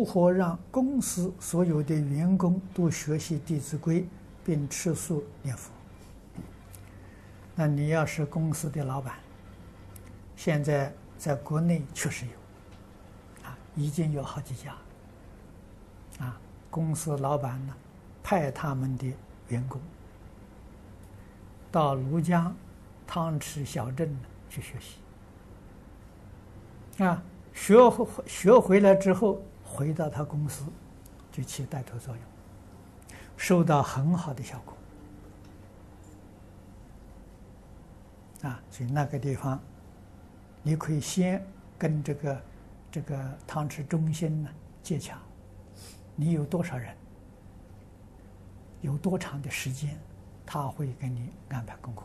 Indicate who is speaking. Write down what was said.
Speaker 1: 如何让公司所有的员工都学习《弟子规》并吃素念佛？那你要是公司的老板，现在在国内确实有，啊，已经有好几家，啊，公司老板呢，派他们的员工到庐江汤池小镇去学习，啊，学学回来之后，回到他公司就起带头作用，收到很好的效果。啊，所以那个地方，你可以先跟这个这个汤池中心呢接洽，你有多少人，有多长的时间，他会给你安排功课。